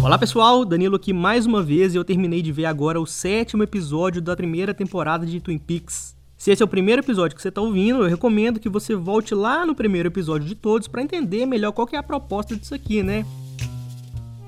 Olá pessoal, Danilo aqui mais uma vez e eu terminei de ver agora o sétimo episódio da primeira temporada de Twin Peaks. Se esse é o primeiro episódio que você está ouvindo, eu recomendo que você volte lá no primeiro episódio de todos para entender melhor qual é a proposta disso aqui, né?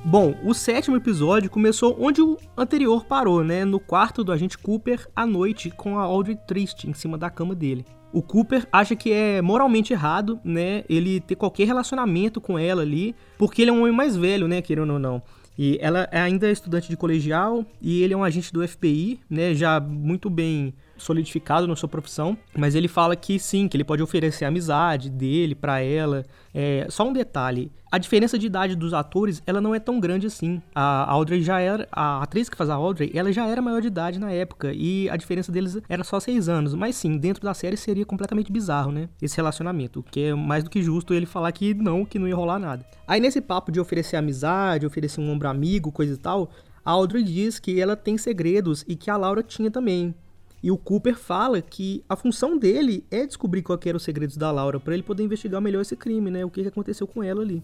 Bom, o sétimo episódio começou onde o anterior parou, né? No quarto do agente Cooper à noite com a Audrey triste em cima da cama dele. O Cooper acha que é moralmente errado, né? Ele ter qualquer relacionamento com ela ali, porque ele é um homem mais velho, né? Querendo ou não. E ela é ainda estudante de colegial e ele é um agente do FBI, né? Já muito bem solidificado na sua profissão, mas ele fala que sim, que ele pode oferecer a amizade dele para ela. É, só um detalhe, a diferença de idade dos atores, ela não é tão grande assim. A Audrey já era, a atriz que faz a Audrey, ela já era maior de idade na época e a diferença deles era só seis anos. Mas sim, dentro da série seria completamente bizarro, né? Esse relacionamento, que é mais do que justo ele falar que não, que não ia rolar nada. Aí nesse papo de oferecer amizade, oferecer um ombro amigo, coisa e tal, a Audrey diz que ela tem segredos e que a Laura tinha também. E o Cooper fala que a função dele é descobrir qual eram os segredos da Laura para ele poder investigar melhor esse crime, né? O que aconteceu com ela ali.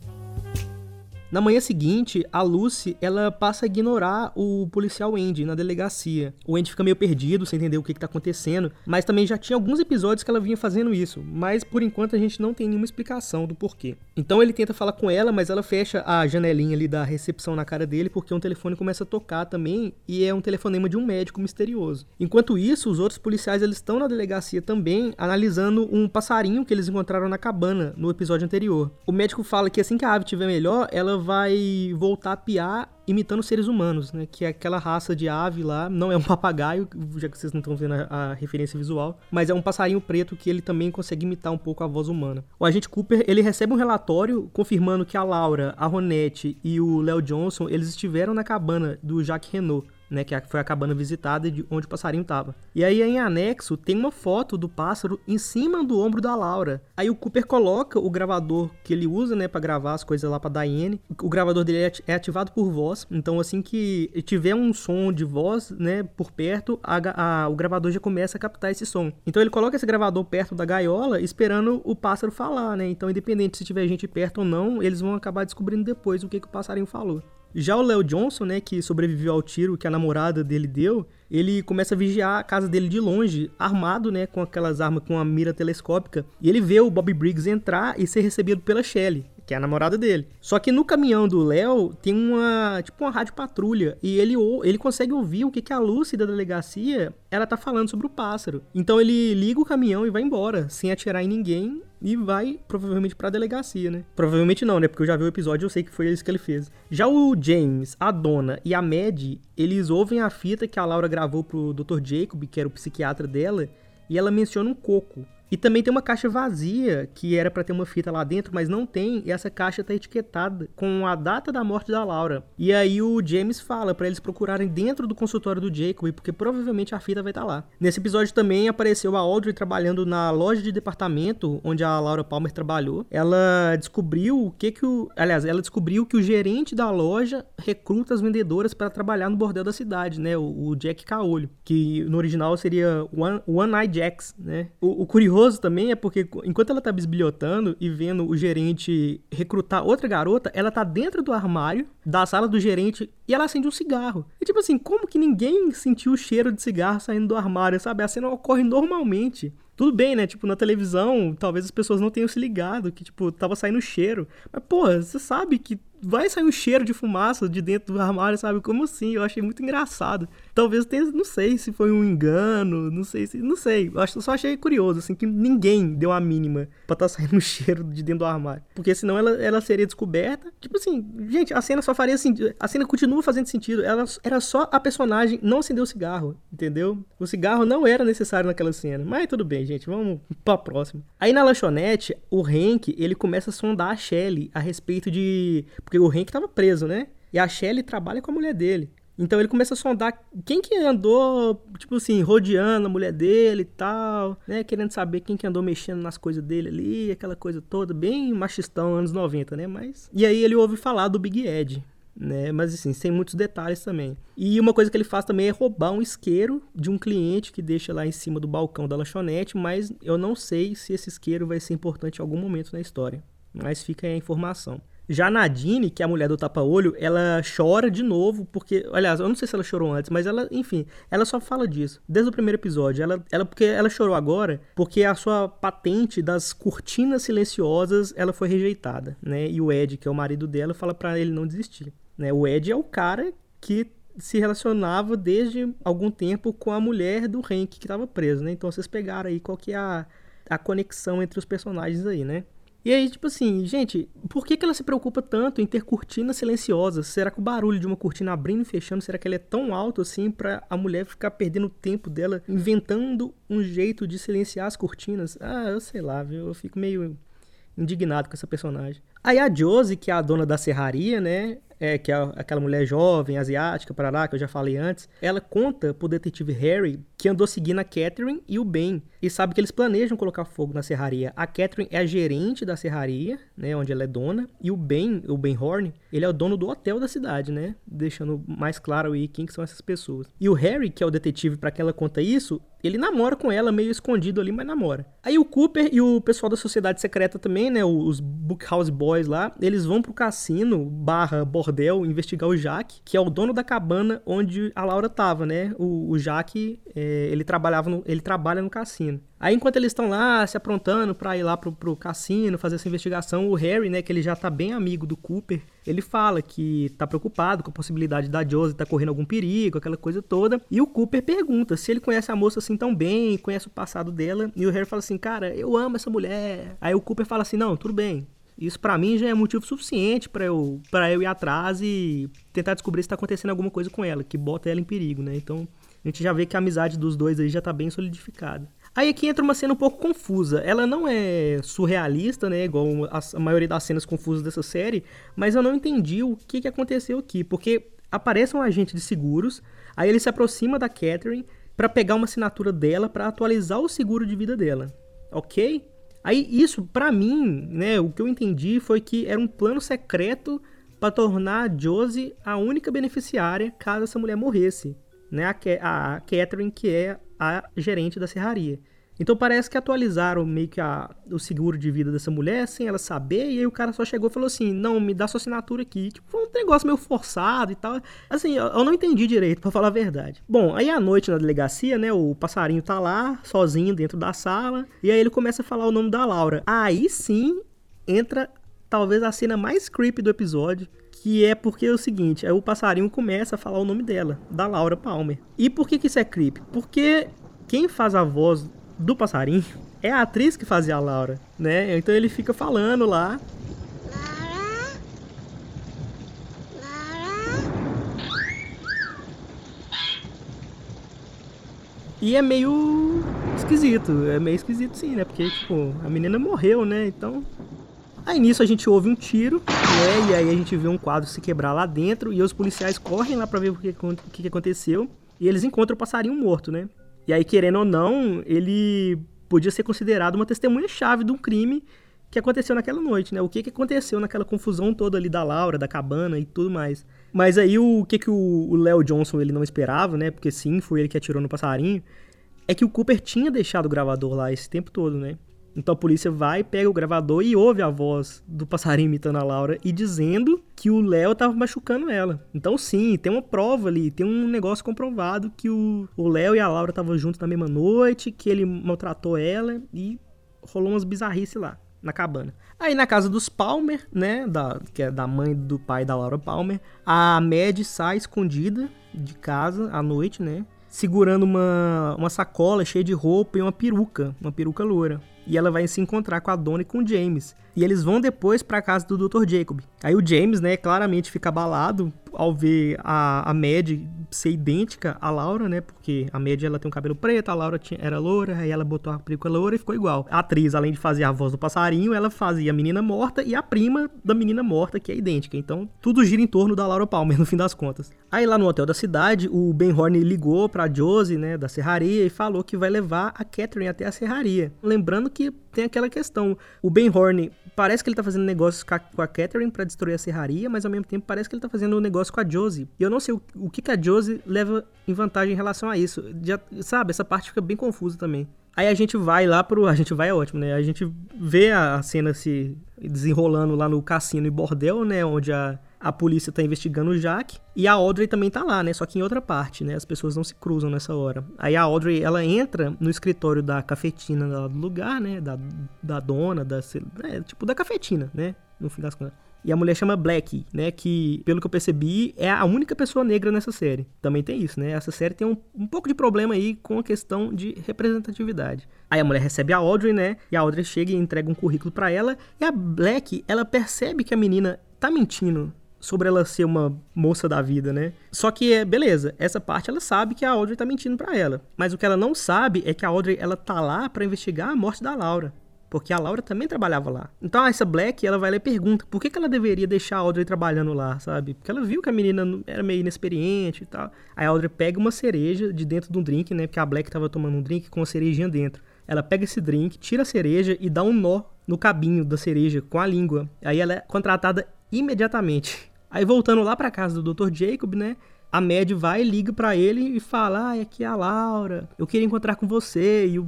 Na manhã seguinte, a Lucy, ela passa a ignorar o policial Andy na delegacia. O Andy fica meio perdido, sem entender o que, está acontecendo, mas também já tinha alguns episódios que ela vinha fazendo isso, mas por enquanto a gente não tem nenhuma explicação do porquê. Então ele tenta falar com ela, mas ela fecha a janelinha ali da recepção na cara dele, porque um telefone começa a tocar também, e é um telefonema de um médico misterioso. Enquanto isso, os outros policiais eles estão na delegacia também, analisando um passarinho que eles encontraram na cabana no episódio anterior. O médico fala que assim que a ave estiver melhor, ela vai voltar a piar imitando seres humanos, né? Que é aquela raça de ave lá, não é um papagaio, já que vocês não estão vendo a, a, referência visual, mas é um passarinho preto que ele também consegue imitar um pouco a voz humana. O agente Cooper, ele recebe um relatório confirmando que a Laura, a Ronette e o Léo Johnson, eles estiveram na cabana do Jacques Renault né, que foi a cabana visitada de onde o passarinho estava. E aí em anexo tem uma foto do pássaro em cima do ombro da Laura. Aí o Cooper coloca o gravador que ele usa, né, para gravar as coisas lá para Diane. O gravador dele é, é ativado por voz, então assim que tiver um som de voz, né, por perto, a, a, o gravador já começa a captar esse som. Então ele coloca esse gravador perto da gaiola, esperando o pássaro falar, né? Então independente se tiver gente perto ou não, eles vão acabar descobrindo depois o que, que o passarinho falou. Já o Léo Johnson, né, que sobreviveu ao tiro que a namorada dele deu, ele começa a vigiar a casa dele de longe, armado, né, com aquelas armas com a mira telescópica, e ele vê o Bobby Briggs entrar e ser recebido pela Shelley que é a namorada dele. Só que no caminhão do Léo tem uma, tipo uma rádio patrulha e ele ele consegue ouvir o que que a Lucy da delegacia ela tá falando sobre o pássaro. Então ele liga o caminhão e vai embora, sem atirar em ninguém e vai provavelmente para a delegacia, né? Provavelmente não, né? Porque eu já vi o episódio eu sei que foi isso que ele fez. Já o James, a Dona e a Mad, eles ouvem a fita que a Laura gravou pro Dr. Jacob, que era o psiquiatra dela, e ela menciona um coco. E também tem uma caixa vazia, que era para ter uma fita lá dentro, mas não tem, e essa caixa tá etiquetada com a data da morte da Laura. E aí o James fala para eles procurarem dentro do consultório do Jacob, porque provavelmente a fita vai estar tá lá. Nesse episódio também apareceu a Audrey trabalhando na loja de departamento onde a Laura Palmer trabalhou. Ela descobriu o que que o, aliás, ela descobriu que o gerente da loja recruta as vendedoras para trabalhar no bordel da cidade, né, o, o Jack Caolho, que no original seria One, One Eye Jacks, né? O, o curioso curioso também é porque enquanto ela tá bisbilhotando e vendo o gerente recrutar outra garota, ela tá dentro do armário da sala do gerente e ela acende um cigarro. E tipo assim, como que ninguém sentiu o cheiro de cigarro saindo do armário, sabe? A cena ocorre normalmente. Tudo bem, né? Tipo, na televisão, talvez as pessoas não tenham se ligado que, tipo, tava saindo cheiro. Mas, porra, você sabe que vai sair um cheiro de fumaça de dentro do armário, sabe? Como assim? Eu achei muito engraçado. Talvez tenha, não sei se foi um engano, não sei se, não sei. Eu só achei curioso, assim, que ninguém deu a mínima pra estar tá saindo um cheiro de dentro do armário. Porque senão ela, ela seria descoberta. Tipo assim, gente, a cena só faria sentido. A cena continua fazendo sentido. Ela era só a personagem não acender o cigarro, entendeu? O cigarro não era necessário naquela cena. Mas tudo bem, gente, vamos pra próxima. Aí na lanchonete, o Hank, ele começa a sondar a Shelly a respeito de. Porque o Hank tava preso, né? E a Shelly trabalha com a mulher dele. Então ele começa a sondar quem que andou, tipo assim, rodeando a mulher dele e tal, né? Querendo saber quem que andou mexendo nas coisas dele ali, aquela coisa toda, bem machistão, anos 90, né? Mas. E aí ele ouve falar do Big Ed. Né? Mas assim, sem muitos detalhes também. E uma coisa que ele faz também é roubar um isqueiro de um cliente que deixa lá em cima do balcão da lanchonete, mas eu não sei se esse isqueiro vai ser importante em algum momento na história. Mas fica aí a informação. Já a Nadine, que é a mulher do tapa-olho, ela chora de novo, porque, aliás, eu não sei se ela chorou antes, mas ela, enfim, ela só fala disso. Desde o primeiro episódio. Ela, ela porque ela chorou agora, porque a sua patente das cortinas silenciosas, ela foi rejeitada, né? E o Ed, que é o marido dela, fala para ele não desistir, né? O Ed é o cara que se relacionava desde algum tempo com a mulher do Hank que estava preso, né? Então vocês pegaram aí qual que é a, a conexão entre os personagens aí, né? E aí, tipo assim, gente, por que, que ela se preocupa tanto em ter cortinas silenciosas? Será que o barulho de uma cortina abrindo e fechando, será que ele é tão alto assim para a mulher ficar perdendo o tempo dela inventando um jeito de silenciar as cortinas? Ah, eu sei lá, viu? Eu fico meio indignado com essa personagem. Aí a Josie, que é a dona da serraria, né? é, que é aquela mulher jovem, asiática, parará, que eu já falei antes, ela conta pro detetive Harry que andou seguindo a Catherine e o Ben, e sabe que eles planejam colocar fogo na serraria. A Catherine é a gerente da serraria, né, onde ela é dona, e o Ben, o Ben Horn, ele é o dono do hotel da cidade, né, deixando mais claro aí quem que são essas pessoas. E o Harry, que é o detetive para quem ela conta isso, ele namora com ela meio escondido ali, mas namora. Aí o Cooper e o pessoal da sociedade secreta também, né, os Bookhouse Boys lá, eles vão pro cassino barra bordel investigar o Jack, que é o dono da cabana onde a Laura tava, né? O, o Jack, é, ele trabalhava no, ele trabalha no cassino. Aí enquanto eles estão lá se aprontando para ir lá pro, pro cassino fazer essa investigação, o Harry, né, que ele já tá bem amigo do Cooper, ele fala que tá preocupado com a possibilidade da Josie tá correndo algum perigo, aquela coisa toda. E o Cooper pergunta se ele conhece a moça assim tão bem, conhece o passado dela. E o Harry fala assim, cara, eu amo essa mulher. Aí o Cooper fala assim, não, tudo bem, isso para mim já é motivo suficiente para eu, pra eu ir atrás e tentar descobrir se tá acontecendo alguma coisa com ela, que bota ela em perigo, né? Então a gente já vê que a amizade dos dois aí já tá bem solidificada. Aí aqui entra uma cena um pouco confusa. Ela não é surrealista, né? Igual a, maioria das cenas confusas dessa série, mas eu não entendi o que, que aconteceu aqui. Porque aparece um agente de seguros, aí ele se aproxima da Catherine para pegar uma assinatura dela para atualizar o seguro de vida dela. Ok? Aí isso, para mim, né, o que eu entendi foi que era um plano secreto para tornar a Josie a única beneficiária caso essa mulher morresse, né? A, a Catherine, que é a gerente da serraria. Então parece que atualizaram meio que a, o seguro de vida dessa mulher sem ela saber, e aí o cara só chegou e falou assim: não, me dá sua assinatura aqui. Tipo, foi um negócio meio forçado e tal. Assim, eu, eu não entendi direito, para falar a verdade. Bom, aí à noite na delegacia, né, o passarinho tá lá, sozinho dentro da sala, e aí ele começa a falar o nome da Laura. Aí sim entra talvez a cena mais creepy do episódio, que é porque é o seguinte, aí o passarinho começa a falar o nome dela, da Laura Palmer. E por que que isso é creepy? Porque quem faz a voz do passarinho é a atriz que fazia a Laura, né? Então ele fica falando lá. Laura? Laura? E é meio esquisito, é meio esquisito sim, né? Porque, tipo, a menina morreu, né? Então. Aí nisso a gente ouve um tiro, né? E aí a gente vê um quadro se quebrar lá dentro. E os policiais correm lá pra ver o que, o que aconteceu. E eles encontram o passarinho morto, né? E aí, querendo ou não, ele podia ser considerado uma testemunha-chave de um crime que aconteceu naquela noite, né? O que, que aconteceu naquela confusão toda ali da Laura, da cabana e tudo mais. Mas aí o que, que o Léo Johnson ele não esperava, né? Porque sim, foi ele que atirou no passarinho. É que o Cooper tinha deixado o gravador lá esse tempo todo, né? Então a polícia vai, pega o gravador e ouve a voz do passarinho imitando a Laura e dizendo que o Léo tava machucando ela. Então sim, tem uma prova ali, tem um negócio comprovado que o Léo e a Laura estavam juntos na mesma noite, que ele maltratou ela e rolou umas bizarrices lá na cabana. Aí na casa dos Palmer, né, da, que é da mãe do pai da Laura Palmer, a Mad sai escondida de casa à noite, né, segurando uma, uma sacola cheia de roupa e uma peruca, uma peruca loura e ela vai se encontrar com a Dona e com o James. E eles vão depois para casa do Dr. Jacob. Aí o James, né, claramente fica abalado ao ver a, a Mad ser idêntica à Laura, né? Porque a Mad ela tem um cabelo preto, a Laura tinha, era loura, aí ela botou a peruca loura e ficou igual. A atriz, além de fazer a voz do passarinho, ela fazia a menina morta e a prima da menina morta, que é idêntica. Então, tudo gira em torno da Laura Palmer, no fim das contas. Aí lá no hotel da cidade, o Ben Horn ligou pra Josie, né, da serraria, e falou que vai levar a Catherine até a serraria. Lembrando que tem aquela questão, o Ben Horn parece que ele tá fazendo negócios com a, Catherine pra destruir a serraria, mas ao mesmo tempo parece que ele tá fazendo um negócio com a Josie. E eu não sei o, o que, que a Josie leva em vantagem em relação a isso. Já, sabe, essa parte fica bem confusa também. Aí a gente vai lá pro. A gente vai é ótimo, né? A gente vê a cena se desenrolando lá no cassino e bordel, né? Onde a, a polícia tá investigando o Jack. E a Audrey também tá lá, né? Só que em outra parte, né? As pessoas não se cruzam nessa hora. Aí a Audrey, ela entra no escritório da cafetina do lugar, né? Da, da dona, da. É, tipo, da cafetina, né? No fim das contas. E a mulher chama Black, né? Que, pelo que eu percebi, é a única pessoa negra nessa série. Também tem isso, né? Essa série tem um, um pouco de problema aí com a questão de representatividade. Aí a mulher recebe a Audrey, né? E a Audrey chega e entrega um currículo para ela. E a Black, ela percebe que a menina tá mentindo sobre ela ser uma moça da vida, né? Só que, é beleza, essa parte ela sabe que a Audrey tá mentindo para ela. Mas o que ela não sabe é que a Audrey, ela tá lá para investigar a morte da Laura. Porque a Laura também trabalhava lá. Então essa Black, ela vai lá e pergunta por que, que ela deveria deixar a Audrey trabalhando lá, sabe? Porque ela viu que a menina era meio inexperiente e tal. Aí a Audrey pega uma cereja de dentro de um drink, né? Porque a Black tava tomando um drink com uma cerejinha dentro. Ela pega esse drink, tira a cereja e dá um nó no cabinho da cereja com a língua. Aí ela é contratada imediatamente. Aí voltando lá para casa do Dr. Jacob, né? a Mad vai, liga para ele e fala: Ah, aqui é a Laura, eu queria encontrar com você. E o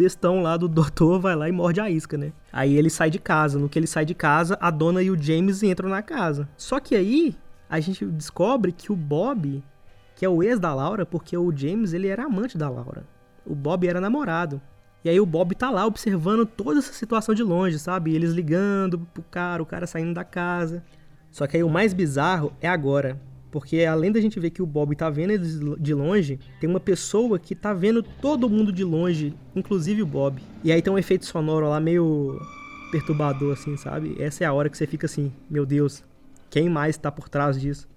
bestão lá do doutor vai lá e morde a isca, né? Aí ele sai de casa. No que ele sai de casa, a dona e o James entram na casa. Só que aí a gente descobre que o Bob, que é o ex da Laura, porque o James ele era amante da Laura. O Bob era namorado. E aí o Bob tá lá observando toda essa situação de longe, sabe? Eles ligando pro cara, o cara saindo da casa. Só que aí o mais bizarro é agora. Porque além da gente ver que o Bob tá vendo eles de longe, tem uma pessoa que tá vendo todo mundo de longe, inclusive o Bob. E aí tem um efeito sonoro lá meio perturbador, assim, sabe? Essa é a hora que você fica assim, meu Deus, quem mais tá por trás disso?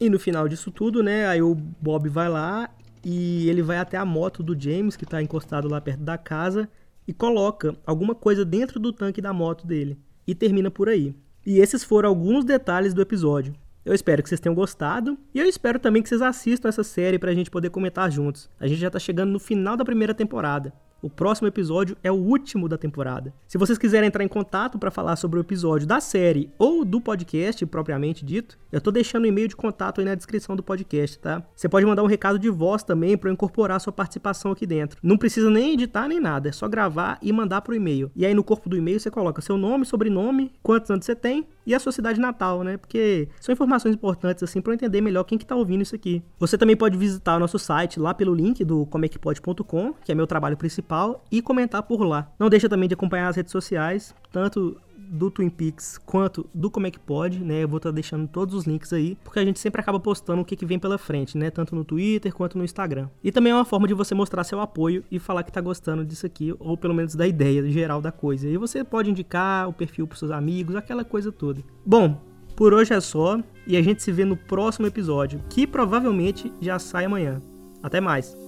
E no final disso tudo, né, aí o Bob vai lá e ele vai até a moto do James, que tá encostado lá perto da casa, e coloca alguma coisa dentro do tanque da moto dele. E termina por aí. E esses foram alguns detalhes do episódio. Eu espero que vocês tenham gostado e eu espero também que vocês assistam essa série para a gente poder comentar juntos. A gente já está chegando no final da primeira temporada. O próximo episódio é o último da temporada. Se vocês quiserem entrar em contato para falar sobre o episódio da série ou do podcast propriamente dito, eu tô deixando o e-mail de contato aí na descrição do podcast, tá? Você pode mandar um recado de voz também para eu incorporar sua participação aqui dentro. Não precisa nem editar nem nada, é só gravar e mandar pro e-mail. E aí no corpo do e-mail você coloca seu nome, sobrenome, quantos anos você tem e a sua cidade natal, né? Porque são informações importantes assim para entender melhor quem que tá ouvindo isso aqui. Você também pode visitar o nosso site lá pelo link do comecpod.com, que é meu trabalho principal, e comentar por lá. Não deixa também de acompanhar as redes sociais, tanto do Twin Peaks quanto do Como é que pode, né? Eu vou estar tá deixando todos os links aí, porque a gente sempre acaba postando o que, que vem pela frente, né? Tanto no Twitter quanto no Instagram. E também é uma forma de você mostrar seu apoio e falar que tá gostando disso aqui, ou pelo menos da ideia geral da coisa. E você pode indicar o perfil pros seus amigos, aquela coisa toda. Bom, por hoje é só, e a gente se vê no próximo episódio, que provavelmente já sai amanhã. Até mais!